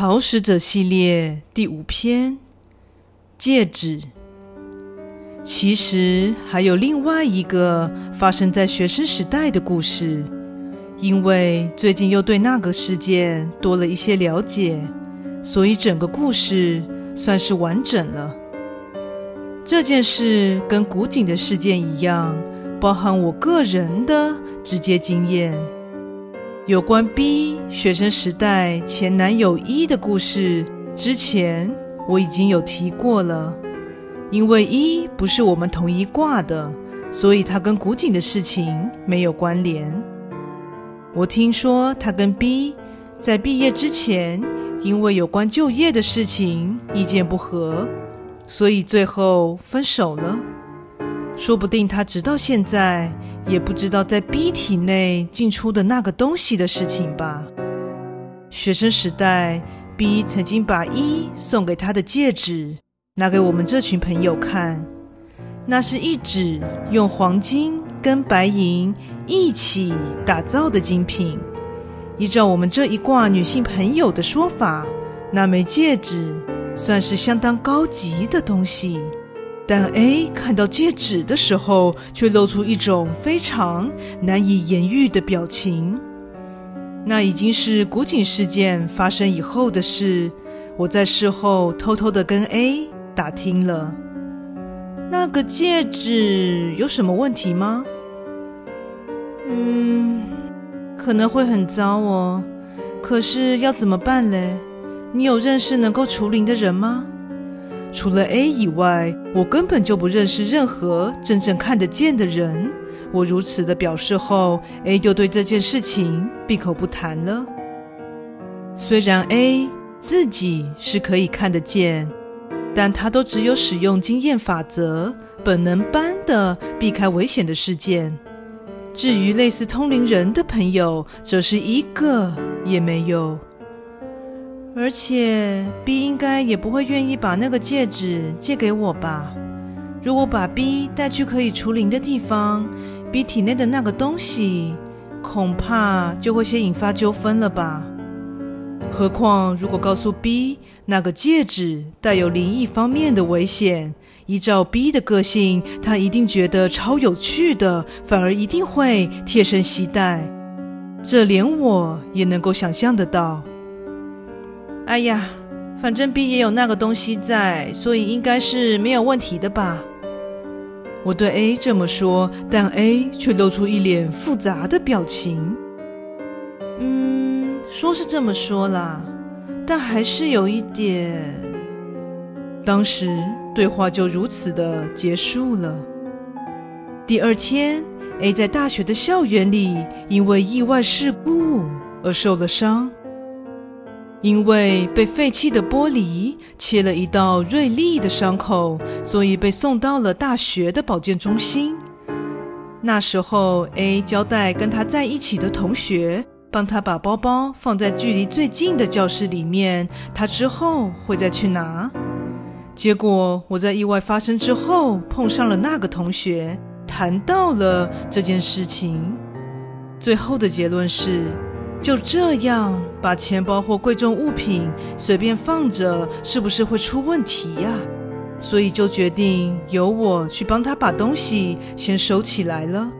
草食者系列第五篇：戒指。其实还有另外一个发生在学生时代的故事，因为最近又对那个事件多了一些了解，所以整个故事算是完整了。这件事跟古井的事件一样，包含我个人的直接经验。有关 B 学生时代前男友 E 的故事，之前我已经有提过了。因为 E 不是我们同一挂的，所以他跟古井的事情没有关联。我听说他跟 B 在毕业之前，因为有关就业的事情意见不合，所以最后分手了。说不定他直到现在也不知道在 B 体内进出的那个东西的事情吧。学生时代，B 曾经把 E 送给他的戒指。拿给我们这群朋友看，那是一指用黄金跟白银一起打造的精品。依照我们这一挂女性朋友的说法，那枚戒指算是相当高级的东西。但 A 看到戒指的时候，却露出一种非常难以言喻的表情。那已经是古井事件发生以后的事。我在事后偷偷的跟 A。打听了，那个戒指有什么问题吗？嗯，可能会很糟哦。可是要怎么办嘞？你有认识能够除灵的人吗？除了 A 以外，我根本就不认识任何真正看得见的人。我如此的表示后，A 就对这件事情闭口不谈了。虽然 A 自己是可以看得见。但他都只有使用经验法则，本能般的避开危险的事件。至于类似通灵人的朋友，则是一个也没有。而且 B 应该也不会愿意把那个戒指借给我吧？如果把 B 带去可以除灵的地方，B 体内的那个东西，恐怕就会先引发纠纷了吧？何况如果告诉 B。那个戒指带有灵异方面的危险，依照 B 的个性，他一定觉得超有趣的，反而一定会贴身携带。这连我也能够想象得到。哎呀，反正 B 也有那个东西在，所以应该是没有问题的吧？我对 A 这么说，但 A 却露出一脸复杂的表情。嗯，说是这么说啦。但还是有一点，当时对话就如此的结束了。第二天，A 在大学的校园里因为意外事故而受了伤，因为被废弃的玻璃切了一道锐利的伤口，所以被送到了大学的保健中心。那时候，A 交代跟他在一起的同学。帮他把包包放在距离最近的教室里面，他之后会再去拿。结果我在意外发生之后碰上了那个同学，谈到了这件事情。最后的结论是，就这样把钱包或贵重物品随便放着，是不是会出问题呀？所以就决定由我去帮他把东西先收起来了。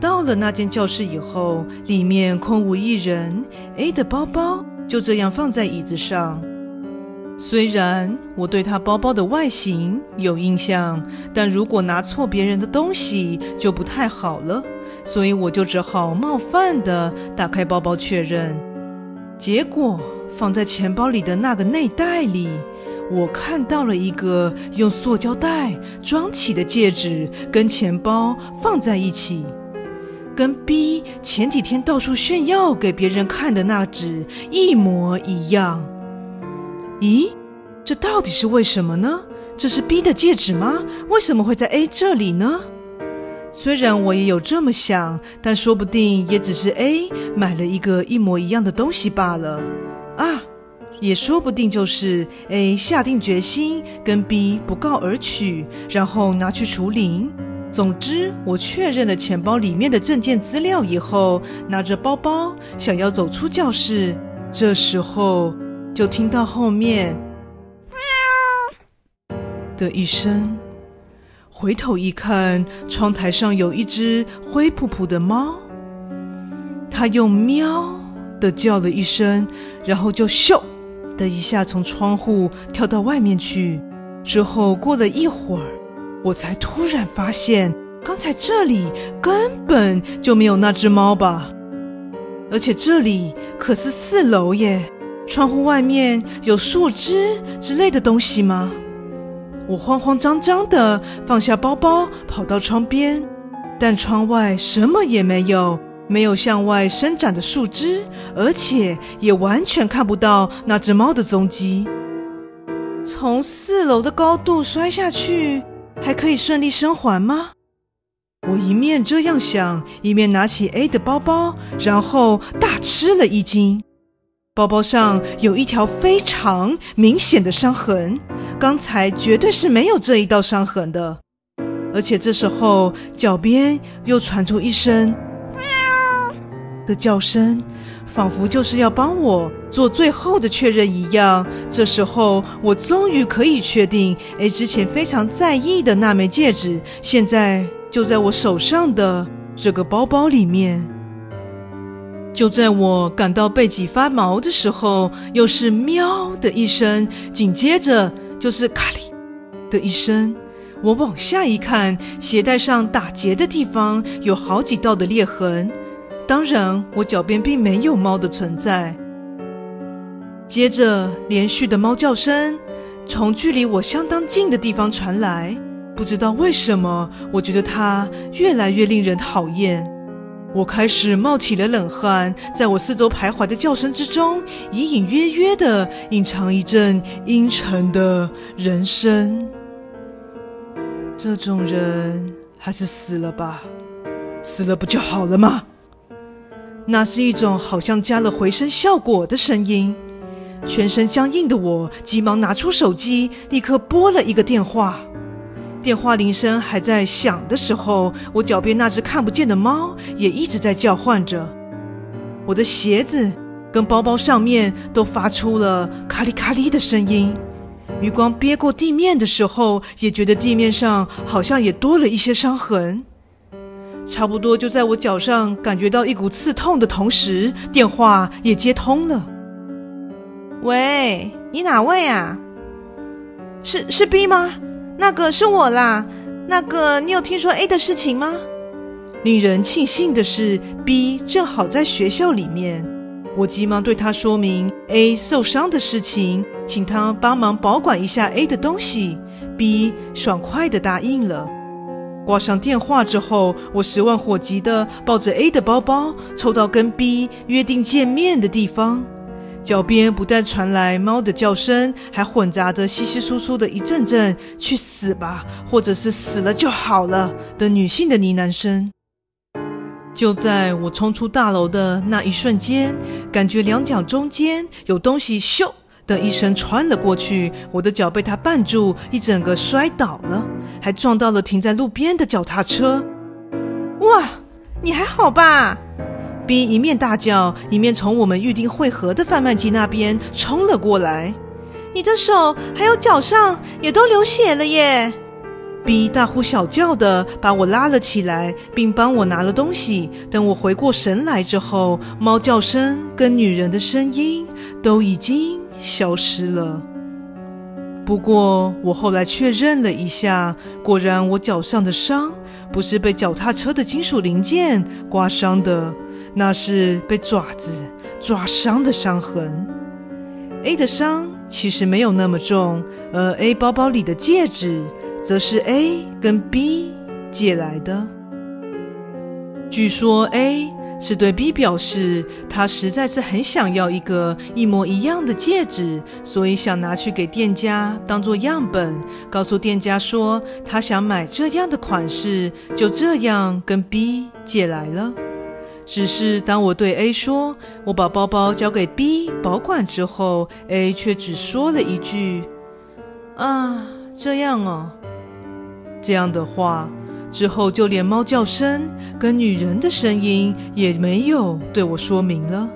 到了那间教室以后，里面空无一人，A 的包包就这样放在椅子上。虽然我对他包包的外形有印象，但如果拿错别人的东西就不太好了，所以我就只好冒犯地打开包包确认。结果放在钱包里的那个内袋里，我看到了一个用塑胶袋装起的戒指，跟钱包放在一起。跟 B 前几天到处炫耀给别人看的那只一模一样。咦，这到底是为什么呢？这是 B 的戒指吗？为什么会在 A 这里呢？虽然我也有这么想，但说不定也只是 A 买了一个一模一样的东西罢了。啊，也说不定就是 A 下定决心跟 B 不告而取，然后拿去除灵。总之，我确认了钱包里面的证件资料以后，拿着包包想要走出教室。这时候就听到后面喵的一声，回头一看，窗台上有一只灰扑扑的猫，它用喵的叫了一声，然后就咻的一下从窗户跳到外面去。之后过了一会儿，我才突然发现，刚才这里根本就没有那只猫吧？而且这里可是四楼耶，窗户外面有树枝之类的东西吗？我慌慌张张的放下包包，跑到窗边，但窗外什么也没有，没有向外伸展的树枝，而且也完全看不到那只猫的踪迹。从四楼的高度摔下去，还可以顺利生还吗？我一面这样想，一面拿起 A 的包包，然后大吃了一惊。包包上有一条非常明显的伤痕，刚才绝对是没有这一道伤痕的。而且这时候脚边又传出一声“喵”的叫声。仿佛就是要帮我做最后的确认一样。这时候，我终于可以确定，A 之前非常在意的那枚戒指，现在就在我手上的这个包包里面。就在我感到背脊发毛的时候，又是“喵”的一声，紧接着就是“咔哩”的一声。我往下一看，鞋带上打结的地方有好几道的裂痕。当然，我脚边并没有猫的存在。接着，连续的猫叫声从距离我相当近的地方传来。不知道为什么，我觉得它越来越令人讨厌。我开始冒起了冷汗，在我四周徘徊的叫声之中，隐隐约约地隐藏一阵阴沉的人声。这种人还是死了吧，死了不就好了吗？那是一种好像加了回声效果的声音，全身僵硬的我急忙拿出手机，立刻拨了一个电话。电话铃声还在响的时候，我脚边那只看不见的猫也一直在叫唤着。我的鞋子跟包包上面都发出了咔哩咔哩的声音。余光瞥过地面的时候，也觉得地面上好像也多了一些伤痕。差不多就在我脚上感觉到一股刺痛的同时，电话也接通了。喂，你哪位啊？是是 B 吗？那个是我啦。那个你有听说 A 的事情吗？令人庆幸的是，B 正好在学校里面。我急忙对他说明 A 受伤的事情，请他帮忙保管一下 A 的东西。B 爽快地答应了。挂上电话之后，我十万火急地抱着 A 的包包，凑到跟 B 约定见面的地方。脚边不但传来猫的叫声，还混杂着稀稀疏疏的一阵阵“去死吧”或者是“死了就好了”的女性的呢喃声。就在我冲出大楼的那一瞬间，感觉两脚中间有东西咻的一声穿了过去，我的脚被它绊住，一整个摔倒了。还撞到了停在路边的脚踏车。哇，你还好吧？B 一面大叫，一面从我们预定会合的贩卖机那边冲了过来。你的手还有脚上也都流血了耶！B 大呼小叫的把我拉了起来，并帮我拿了东西。等我回过神来之后，猫叫声跟女人的声音都已经消失了。不过，我后来确认了一下，果然我脚上的伤不是被脚踏车的金属零件刮伤的，那是被爪子抓伤的伤痕。A 的伤其实没有那么重，而 A 包包里的戒指则是 A 跟 B 借来的。据说 A。是对 B 表示，他实在是很想要一个一模一样的戒指，所以想拿去给店家当做样本，告诉店家说他想买这样的款式，就这样跟 B 借来了。只是当我对 A 说我把包包交给 B 保管之后，A 却只说了一句：“啊，这样哦。”这样的话。之后，就连猫叫声跟女人的声音也没有对我说明了。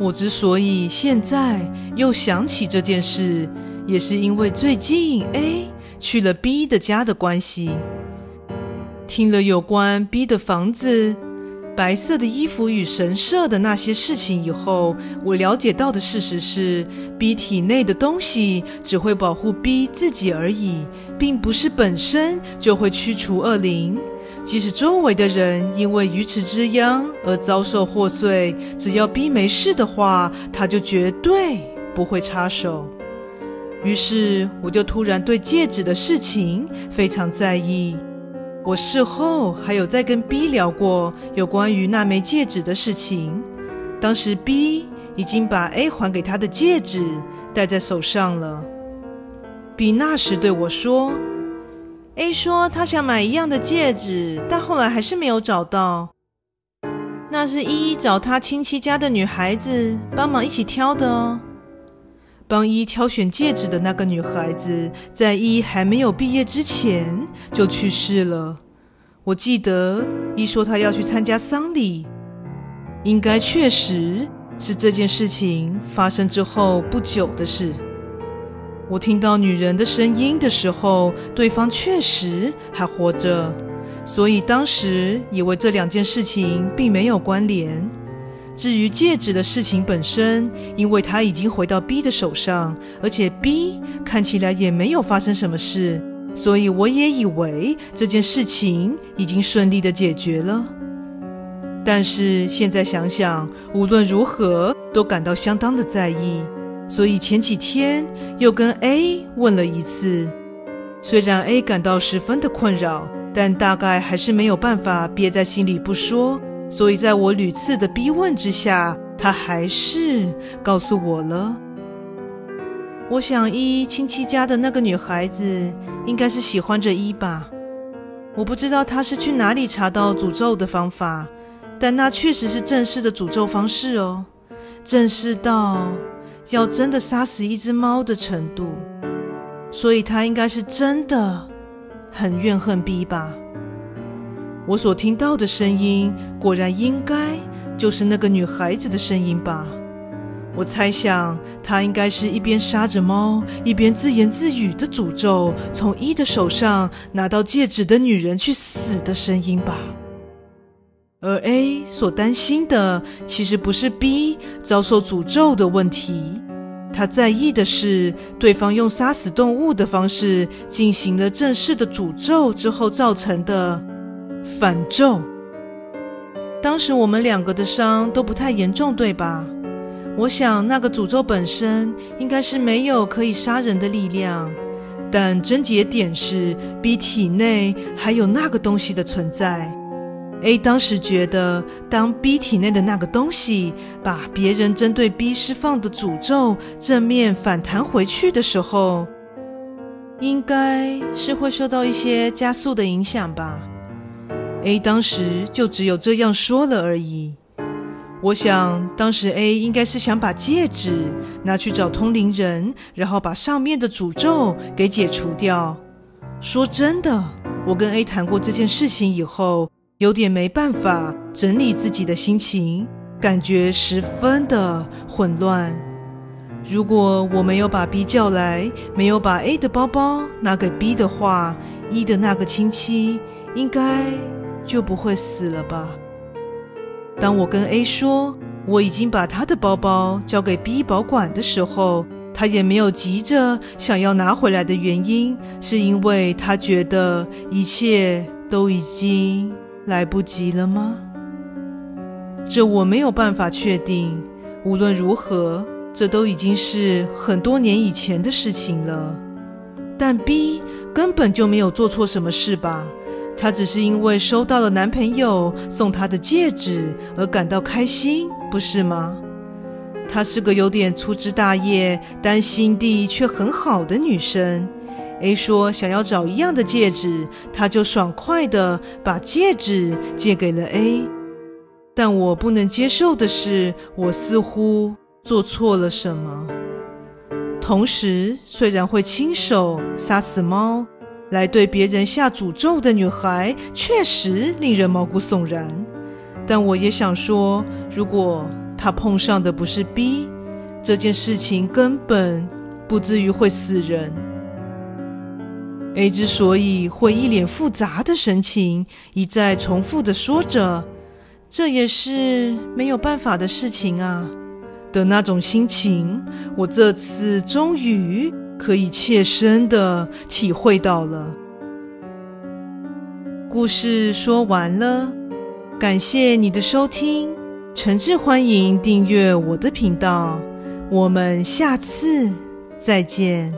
我之所以现在又想起这件事，也是因为最近 A 去了 B 的家的关系。听了有关 B 的房子、白色的衣服与神社的那些事情以后，我了解到的事实是，B 体内的东西只会保护 B 自己而已，并不是本身就会驱除恶灵。即使周围的人因为鱼池之殃而遭受祸祟，只要 B 没事的话，他就绝对不会插手。于是，我就突然对戒指的事情非常在意。我事后还有在跟 B 聊过有关于那枚戒指的事情，当时 B 已经把 A 还给他的戒指戴在手上了。B 那时对我说：“A 说他想买一样的戒指，但后来还是没有找到。那是依依找他亲戚家的女孩子帮忙一起挑的哦。帮一挑选戒指的那个女孩子，在一还没有毕业之前就去世了。我记得一说她要去参加丧礼，应该确实是这件事情发生之后不久的事。我听到女人的声音的时候，对方确实还活着，所以当时以为这两件事情并没有关联。至于戒指的事情本身，因为它已经回到 B 的手上，而且 B 看起来也没有发生什么事，所以我也以为这件事情已经顺利的解决了。但是现在想想，无论如何都感到相当的在意，所以前几天又跟 A 问了一次。虽然 A 感到十分的困扰，但大概还是没有办法憋在心里不说。所以，在我屡次的逼问之下，他还是告诉我了。我想，依依亲戚家的那个女孩子应该是喜欢着依吧。我不知道她是去哪里查到诅咒的方法，但那确实是正式的诅咒方式哦，正式到要真的杀死一只猫的程度。所以，她应该是真的很怨恨逼吧。我所听到的声音，果然应该就是那个女孩子的声音吧？我猜想，她应该是一边杀着猫，一边自言自语的诅咒从一的手上拿到戒指的女人去死的声音吧。而 A 所担心的，其实不是 B 遭受诅咒的问题，他在意的是对方用杀死动物的方式进行了正式的诅咒之后造成的。反咒。当时我们两个的伤都不太严重，对吧？我想那个诅咒本身应该是没有可以杀人的力量，但症结点是 B 体内还有那个东西的存在。A 当时觉得，当 B 体内的那个东西把别人针对 B 释放的诅咒正面反弹回去的时候，应该是会受到一些加速的影响吧。A 当时就只有这样说了而已。我想，当时 A 应该是想把戒指拿去找通灵人，然后把上面的诅咒给解除掉。说真的，我跟 A 谈过这件事情以后，有点没办法整理自己的心情，感觉十分的混乱。如果我没有把 B 叫来，没有把 A 的包包拿给 B 的话，E 的那个亲戚应该。就不会死了吧？当我跟 A 说我已经把他的包包交给 B 保管的时候，他也没有急着想要拿回来的原因，是因为他觉得一切都已经来不及了吗？这我没有办法确定。无论如何，这都已经是很多年以前的事情了。但 B 根本就没有做错什么事吧？她只是因为收到了男朋友送她的戒指而感到开心，不是吗？她是个有点粗枝大叶，但心地却很好的女生。A 说想要找一样的戒指，她就爽快地把戒指借给了 A。但我不能接受的是，我似乎做错了什么。同时，虽然会亲手杀死猫。来对别人下诅咒的女孩确实令人毛骨悚然，但我也想说，如果她碰上的不是 B，这件事情根本不至于会死人。A 之所以会一脸复杂的神情，一再重复的说着“这也是没有办法的事情啊”的那种心情，我这次终于可以切身的体会到了。故事说完了，感谢你的收听，诚挚欢迎订阅我的频道，我们下次再见。